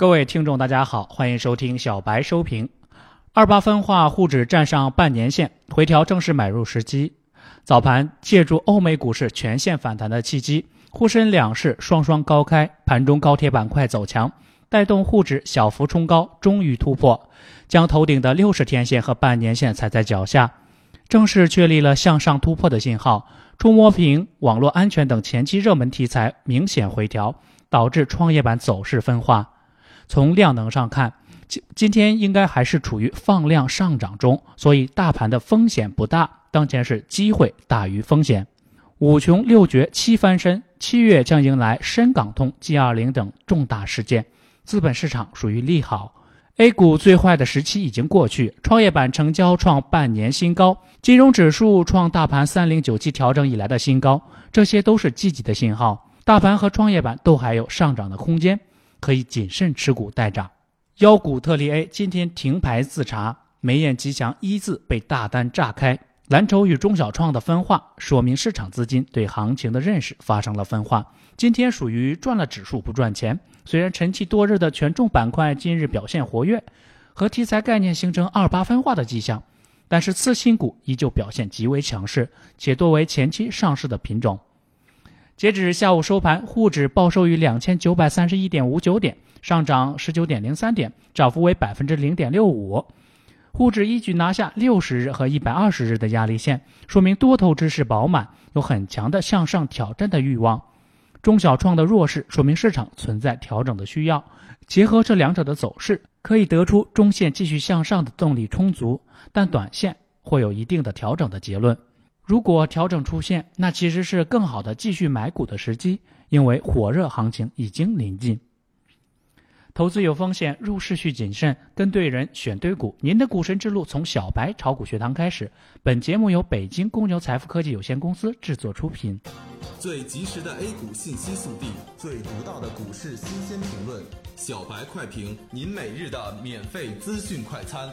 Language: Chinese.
各位听众，大家好，欢迎收听小白收评。二八分化，沪指站上半年线，回调正是买入时机。早盘借助欧美股市全线反弹的契机，沪深两市双双高开，盘中高铁板块走强，带动沪指小幅冲高，终于突破，将头顶的六十天线和半年线踩在脚下，正式确立了向上突破的信号。触摸屏、网络安全等前期热门题材明显回调，导致创业板走势分化。从量能上看，今今天应该还是处于放量上涨中，所以大盘的风险不大。当前是机会大于风险。五穷六绝七翻身，七月将迎来深港通、G 二零等重大事件，资本市场属于利好。A 股最坏的时期已经过去，创业板成交创半年新高，金融指数创大盘三零九期调整以来的新高，这些都是积极的信号。大盘和创业板都还有上涨的空间。可以谨慎持股待涨。妖股特例 A 今天停牌自查，眉眼吉祥一字被大单炸开。蓝筹与中小创的分化，说明市场资金对行情的认识发生了分化。今天属于赚了指数不赚钱。虽然沉寂多日的权重板块今日表现活跃，和题材概念形成二八分化的迹象，但是次新股依旧表现极为强势，且多为前期上市的品种。截止下午收盘，沪指报收于两千九百三十一点五九点，上涨十九点零三点，涨幅为百分之零点六五。沪指一举拿下六十日和一百二十日的压力线，说明多头之势饱满，有很强的向上挑战的欲望。中小创的弱势，说明市场存在调整的需要。结合这两者的走势，可以得出中线继续向上的动力充足，但短线会有一定的调整的结论。如果调整出现，那其实是更好的继续买股的时机，因为火热行情已经临近。投资有风险，入市需谨慎，跟对人，选对股。您的股神之路从小白炒股学堂开始。本节目由北京公牛财富科技有限公司制作出品。最及时的 A 股信息速递，最独到的股市新鲜评论，小白快评，您每日的免费资讯快餐。